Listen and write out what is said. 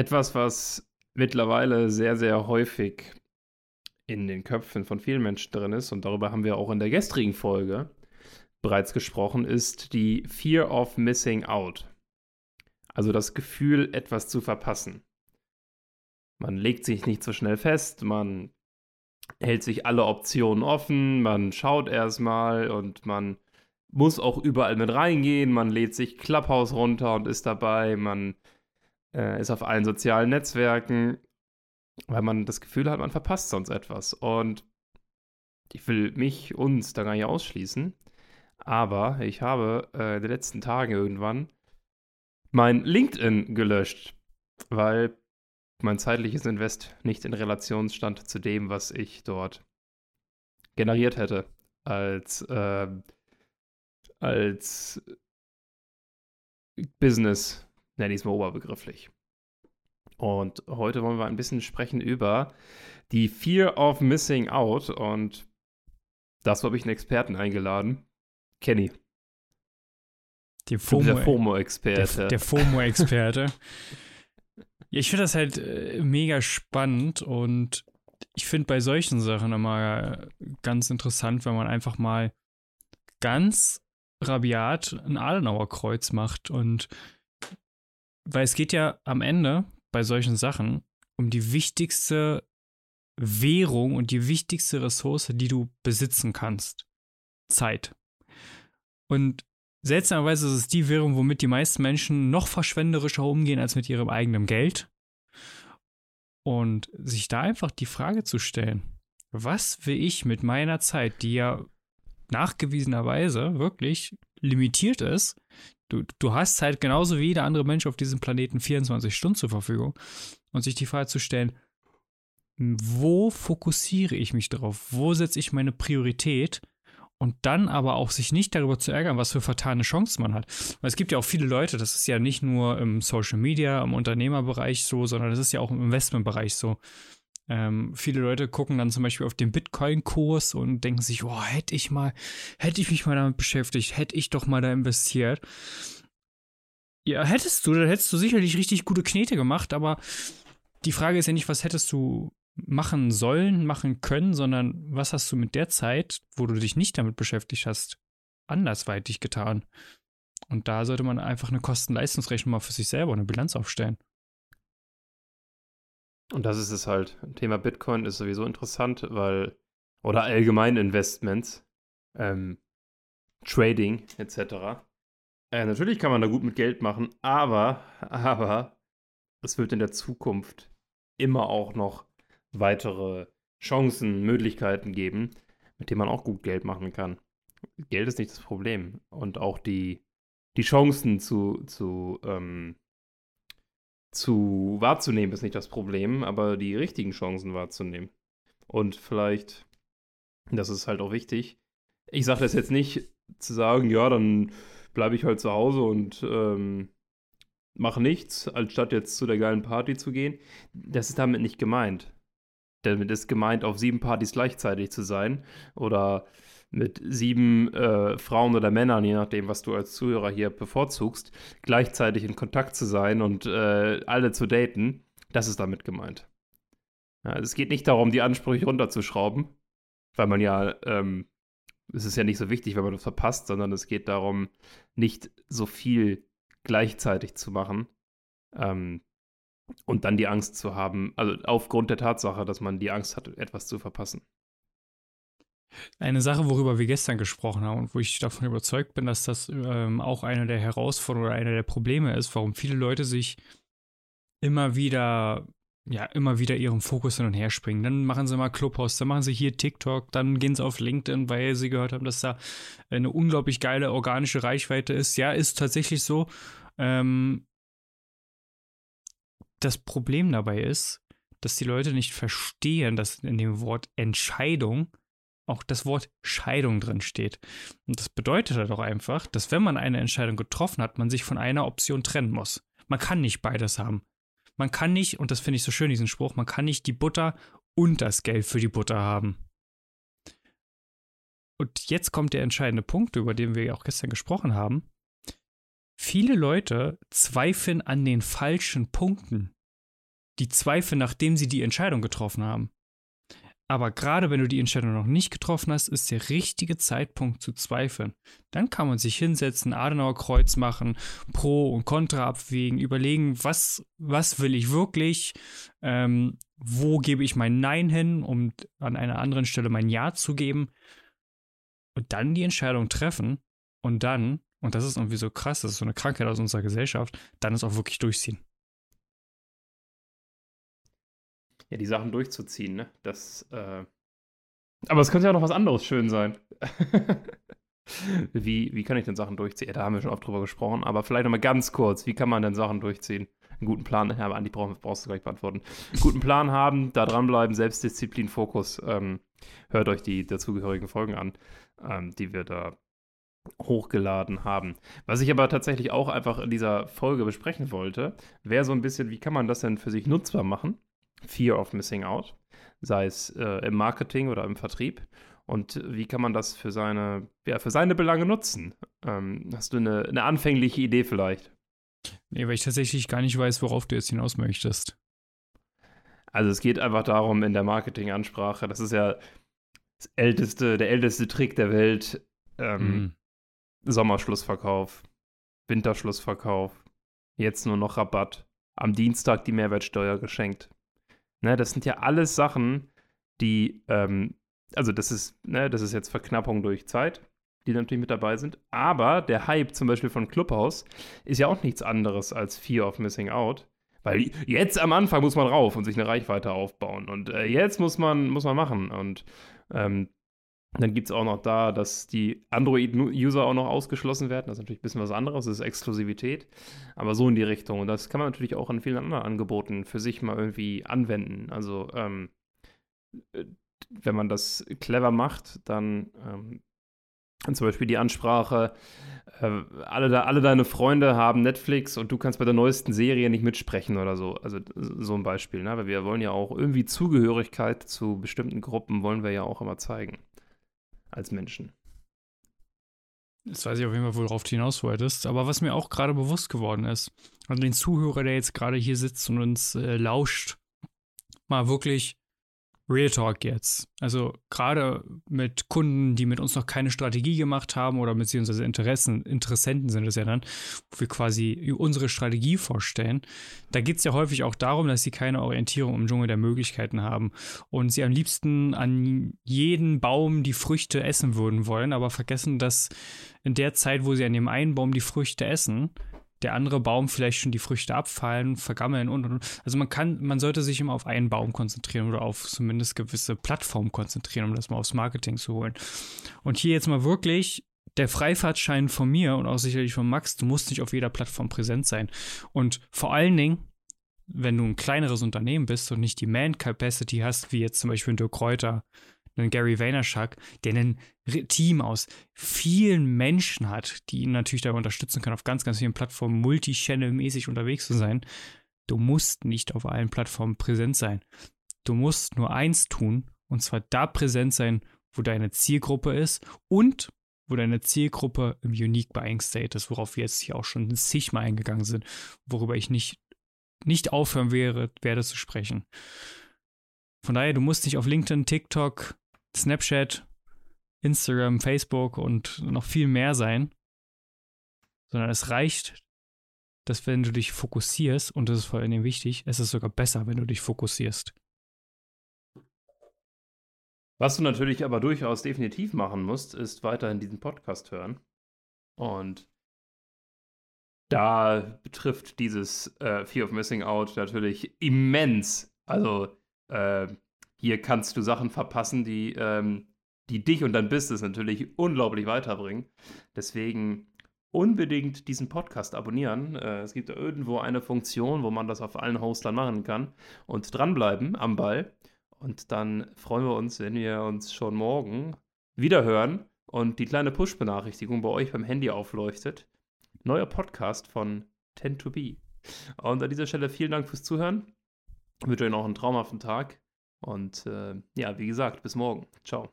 Etwas, was mittlerweile sehr, sehr häufig in den Köpfen von vielen Menschen drin ist, und darüber haben wir auch in der gestrigen Folge bereits gesprochen, ist die Fear of Missing Out. Also das Gefühl, etwas zu verpassen. Man legt sich nicht so schnell fest, man hält sich alle Optionen offen, man schaut erstmal und man muss auch überall mit reingehen, man lädt sich Clubhouse runter und ist dabei, man äh, ist auf allen sozialen Netzwerken, weil man das Gefühl hat, man verpasst sonst etwas. Und ich will mich, uns da gar nicht ausschließen, aber ich habe äh, in den letzten Tagen irgendwann mein LinkedIn gelöscht, weil mein zeitliches Invest nicht in Relation stand zu dem, was ich dort generiert hätte. Als, äh, als Business, nenne ich es mal oberbegrifflich. Und heute wollen wir ein bisschen sprechen über die Fear of Missing Out. Und dazu habe ich einen Experten eingeladen. Kenny. Der FOMO-Experte. Der, der FOMO-Experte. ja, ich finde das halt äh, mega spannend und ich finde bei solchen Sachen immer ganz interessant, wenn man einfach mal ganz rabiat ein Adenauer-Kreuz macht und weil es geht ja am Ende bei solchen Sachen um die wichtigste Währung und die wichtigste Ressource, die du besitzen kannst. Zeit. Und seltsamerweise ist es die Währung, womit die meisten Menschen noch verschwenderischer umgehen als mit ihrem eigenen Geld. Und sich da einfach die Frage zu stellen, was will ich mit meiner Zeit, die ja nachgewiesenerweise wirklich limitiert ist, Du, du hast halt genauso wie jeder andere Mensch auf diesem Planeten 24 Stunden zur Verfügung. Und sich die Frage zu stellen, wo fokussiere ich mich drauf? Wo setze ich meine Priorität? Und dann aber auch sich nicht darüber zu ärgern, was für vertane Chancen man hat. Weil es gibt ja auch viele Leute, das ist ja nicht nur im Social Media, im Unternehmerbereich so, sondern das ist ja auch im Investmentbereich so. Ähm, viele Leute gucken dann zum Beispiel auf den Bitcoin-Kurs und denken sich, oh, hätte ich mal, hätte ich mich mal damit beschäftigt, hätte ich doch mal da investiert. Ja, hättest du, dann hättest du sicherlich richtig gute Knete gemacht, aber die Frage ist ja nicht, was hättest du machen sollen, machen können, sondern was hast du mit der Zeit, wo du dich nicht damit beschäftigt hast, andersweitig getan? Und da sollte man einfach eine Kosten-Leistungsrechnung mal für sich selber eine Bilanz aufstellen. Und das ist es halt. Thema Bitcoin ist sowieso interessant, weil, oder allgemein Investments, ähm, Trading etc. Äh, natürlich kann man da gut mit Geld machen, aber, aber es wird in der Zukunft immer auch noch weitere Chancen, Möglichkeiten geben, mit denen man auch gut Geld machen kann. Geld ist nicht das Problem. Und auch die, die Chancen zu, zu ähm, zu wahrzunehmen ist nicht das Problem, aber die richtigen Chancen wahrzunehmen. Und vielleicht, das ist halt auch wichtig. Ich sage das jetzt nicht zu sagen, ja, dann bleibe ich halt zu Hause und ähm, mache nichts, anstatt jetzt zu der geilen Party zu gehen. Das ist damit nicht gemeint. Damit ist gemeint, auf sieben Partys gleichzeitig zu sein oder mit sieben äh, Frauen oder Männern, je nachdem, was du als Zuhörer hier bevorzugst, gleichzeitig in Kontakt zu sein und äh, alle zu daten, das ist damit gemeint. Ja, also es geht nicht darum, die Ansprüche runterzuschrauben, weil man ja, ähm, es ist ja nicht so wichtig, wenn man das verpasst, sondern es geht darum, nicht so viel gleichzeitig zu machen. Ähm, und dann die Angst zu haben, also aufgrund der Tatsache, dass man die Angst hat, etwas zu verpassen. Eine Sache, worüber wir gestern gesprochen haben und wo ich davon überzeugt bin, dass das ähm, auch eine der Herausforderungen oder eine der Probleme ist, warum viele Leute sich immer wieder, ja, immer wieder ihrem Fokus hin und her springen. Dann machen sie mal Clubhouse, dann machen sie hier TikTok, dann gehen sie auf LinkedIn, weil sie gehört haben, dass da eine unglaublich geile organische Reichweite ist. Ja, ist tatsächlich so. Ähm, das Problem dabei ist, dass die Leute nicht verstehen, dass in dem Wort Entscheidung auch das Wort Scheidung drin steht. Und das bedeutet halt auch einfach, dass wenn man eine Entscheidung getroffen hat, man sich von einer Option trennen muss. Man kann nicht beides haben. Man kann nicht, und das finde ich so schön, diesen Spruch, man kann nicht die Butter und das Geld für die Butter haben. Und jetzt kommt der entscheidende Punkt, über den wir ja auch gestern gesprochen haben. Viele Leute zweifeln an den falschen Punkten. die zweifeln, nachdem sie die Entscheidung getroffen haben. Aber gerade wenn du die Entscheidung noch nicht getroffen hast, ist der richtige Zeitpunkt zu zweifeln. Dann kann man sich hinsetzen, Adenauer Kreuz machen, Pro und Contra abwägen, überlegen, was, was will ich wirklich, ähm, wo gebe ich mein Nein hin, um an einer anderen Stelle mein Ja zu geben. Und dann die Entscheidung treffen und dann, und das ist irgendwie so krass, das ist so eine Krankheit aus unserer Gesellschaft, dann ist auch wirklich durchziehen. Ja, die Sachen durchzuziehen, ne? Das, äh aber es könnte ja noch was anderes schön sein. wie, wie kann ich denn Sachen durchziehen? Ja, da haben wir schon oft drüber gesprochen, aber vielleicht nochmal ganz kurz, wie kann man denn Sachen durchziehen? Einen guten Plan, ja, aber Andi brauch, brauchst du gleich beantworten. Einen guten Plan haben, da dranbleiben, Selbstdisziplin, Fokus. Ähm, hört euch die dazugehörigen Folgen an, ähm, die wir da hochgeladen haben. Was ich aber tatsächlich auch einfach in dieser Folge besprechen wollte, wäre so ein bisschen, wie kann man das denn für sich nutzbar machen? Fear of Missing Out, sei es äh, im Marketing oder im Vertrieb. Und wie kann man das für seine, ja, für seine Belange nutzen? Ähm, hast du eine, eine anfängliche Idee vielleicht? Nee, weil ich tatsächlich gar nicht weiß, worauf du jetzt hinaus möchtest. Also es geht einfach darum, in der Marketingansprache, das ist ja das älteste, der älteste Trick der Welt, ähm, mm. Sommerschlussverkauf, Winterschlussverkauf, jetzt nur noch Rabatt, am Dienstag die Mehrwertsteuer geschenkt. Ne, das sind ja alles Sachen, die, ähm, also das ist, ne, das ist jetzt Verknappung durch Zeit, die natürlich mit dabei sind. Aber der Hype zum Beispiel von Clubhouse ist ja auch nichts anderes als Fear of Missing Out. Weil jetzt am Anfang muss man rauf und sich eine Reichweite aufbauen. Und äh, jetzt muss man, muss man machen. Und ähm, dann gibt es auch noch da, dass die Android-User auch noch ausgeschlossen werden. Das ist natürlich ein bisschen was anderes, das ist Exklusivität. Aber so in die Richtung. Und das kann man natürlich auch an vielen anderen Angeboten für sich mal irgendwie anwenden. Also, ähm, äh, wenn man das clever macht, dann ähm, zum Beispiel die Ansprache, äh, alle, alle deine Freunde haben Netflix und du kannst bei der neuesten Serie nicht mitsprechen oder so. Also so ein Beispiel, ne? Weil wir wollen ja auch irgendwie Zugehörigkeit zu bestimmten Gruppen wollen wir ja auch immer zeigen als Menschen. Jetzt weiß ich auf jeden Fall, worauf du hinaus wolltest. Aber was mir auch gerade bewusst geworden ist, also den Zuhörer, der jetzt gerade hier sitzt und uns äh, lauscht, mal wirklich Real Talk jetzt. Also gerade mit Kunden, die mit uns noch keine Strategie gemacht haben oder beziehungsweise Interessen, Interessenten sind es ja dann, wo wir quasi unsere Strategie vorstellen. Da geht es ja häufig auch darum, dass sie keine Orientierung im Dschungel der Möglichkeiten haben und sie am liebsten an jeden Baum die Früchte essen würden wollen, aber vergessen, dass in der Zeit, wo sie an dem einen Baum die Früchte essen, der andere Baum vielleicht schon die Früchte abfallen, vergammeln und, und, und. Also man kann, man sollte sich immer auf einen Baum konzentrieren oder auf zumindest gewisse Plattformen konzentrieren, um das mal aufs Marketing zu holen. Und hier jetzt mal wirklich der Freifahrtschein von mir und auch sicherlich von Max, du musst nicht auf jeder Plattform präsent sein. Und vor allen Dingen, wenn du ein kleineres Unternehmen bist und nicht die Man-Capacity hast, wie jetzt zum Beispiel Dirk Kräuter, einen Gary Vaynerchuk, der ein Team aus vielen Menschen hat, die ihn natürlich dabei unterstützen können, auf ganz, ganz vielen Plattformen multi-channel-mäßig unterwegs zu sein. Du musst nicht auf allen Plattformen präsent sein. Du musst nur eins tun, und zwar da präsent sein, wo deine Zielgruppe ist und wo deine Zielgruppe im Unique Buying State ist, worauf wir jetzt hier auch schon zigmal eingegangen sind, worüber ich nicht, nicht aufhören wäre, werde zu sprechen. Von daher, du musst nicht auf LinkedIn, TikTok, Snapchat, Instagram, Facebook und noch viel mehr sein, sondern es reicht, dass wenn du dich fokussierst, und das ist vor allem wichtig, es ist sogar besser, wenn du dich fokussierst. Was du natürlich aber durchaus definitiv machen musst, ist weiterhin diesen Podcast hören. Und da betrifft dieses äh, Fear of Missing Out natürlich immens. Also äh, hier kannst du Sachen verpassen, die, ähm, die dich und dein Business natürlich unglaublich weiterbringen. Deswegen unbedingt diesen Podcast abonnieren. Äh, es gibt irgendwo eine Funktion, wo man das auf allen Hostern machen kann. Und dranbleiben am Ball. Und dann freuen wir uns, wenn wir uns schon morgen wieder hören und die kleine Push-Benachrichtigung bei euch beim Handy aufleuchtet. Neuer Podcast von Tend to Be. Und an dieser Stelle vielen Dank fürs Zuhören. Ich wünsche euch noch einen traumhaften Tag. Und äh, ja, wie gesagt, bis morgen. Ciao.